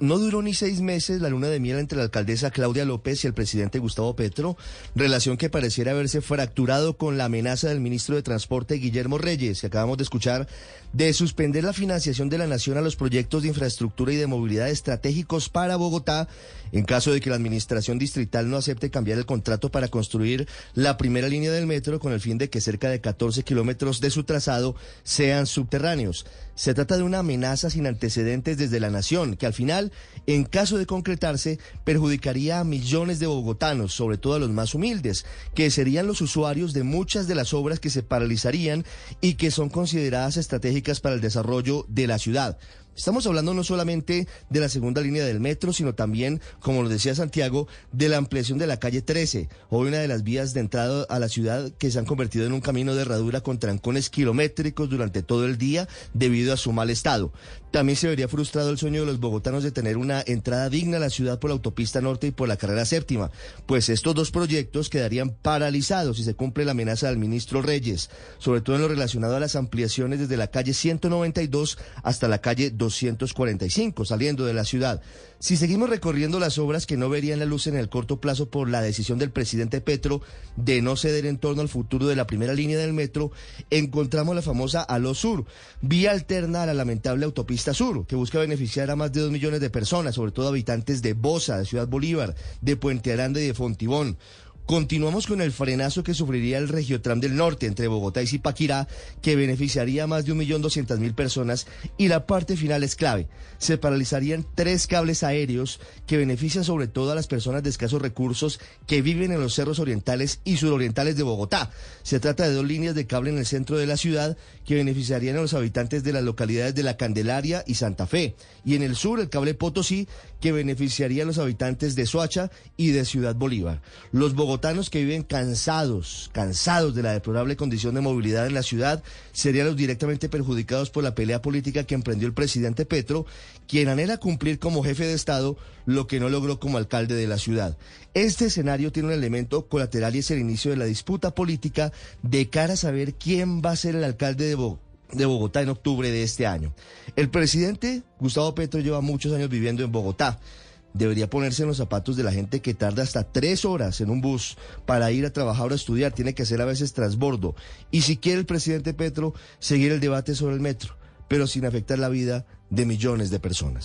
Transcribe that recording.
No duró ni seis meses la luna de miel entre la alcaldesa Claudia López y el presidente Gustavo Petro, relación que pareciera haberse fracturado con la amenaza del ministro de Transporte Guillermo Reyes, que acabamos de escuchar, de suspender la financiación de la nación a los proyectos de infraestructura y de movilidad estratégicos para Bogotá en caso de que la administración distrital no acepte cambiar el contrato para construir la primera línea del metro con el fin de que cerca de 14 kilómetros de su trazado sean subterráneos. Se trata de una amenaza sin antecedentes desde la nación, que al final, en caso de concretarse, perjudicaría a millones de bogotanos, sobre todo a los más humildes, que serían los usuarios de muchas de las obras que se paralizarían y que son consideradas estratégicas para el desarrollo de la ciudad. Estamos hablando no solamente de la segunda línea del metro, sino también, como lo decía Santiago, de la ampliación de la calle 13, hoy una de las vías de entrada a la ciudad que se han convertido en un camino de herradura con trancones kilométricos durante todo el día debido a su mal estado. También se vería frustrado el sueño de los bogotanos de tener una entrada digna a la ciudad por la autopista norte y por la carrera séptima, pues estos dos proyectos quedarían paralizados si se cumple la amenaza del ministro Reyes, sobre todo en lo relacionado a las ampliaciones desde la calle 192 hasta la calle 245, saliendo de la ciudad. Si seguimos recorriendo las obras que no verían la luz en el corto plazo por la decisión del presidente Petro de no ceder en torno al futuro de la primera línea del metro, encontramos la famosa Alo Sur, vía alterna a la lamentable autopista Sur, que busca beneficiar a más de dos millones de personas, sobre todo habitantes de Bosa, de Ciudad Bolívar, de Puente Aranda y de Fontibón. Continuamos con el frenazo que sufriría el Regiotram del Norte entre Bogotá y Zipaquirá, que beneficiaría a más de 1.200.000 personas. Y la parte final es clave. Se paralizarían tres cables aéreos que benefician sobre todo a las personas de escasos recursos que viven en los cerros orientales y surorientales de Bogotá. Se trata de dos líneas de cable en el centro de la ciudad que beneficiarían a los habitantes de las localidades de La Candelaria y Santa Fe. Y en el sur, el cable Potosí, que beneficiaría a los habitantes de Soacha y de Ciudad Bolívar. Los bogotanos que viven cansados, cansados de la deplorable condición de movilidad en la ciudad, serían los directamente perjudicados por la pelea política que emprendió el presidente Petro, quien anhela cumplir como jefe de Estado lo que no logró como alcalde de la ciudad. Este escenario tiene un elemento colateral y es el inicio de la disputa política de cara a saber quién va a ser el alcalde de de Bogotá en octubre de este año. El presidente Gustavo Petro lleva muchos años viviendo en Bogotá debería ponerse en los zapatos de la gente que tarda hasta tres horas en un bus para ir a trabajar o a estudiar, tiene que hacer a veces transbordo. Y si quiere el presidente Petro seguir el debate sobre el metro, pero sin afectar la vida de millones de personas.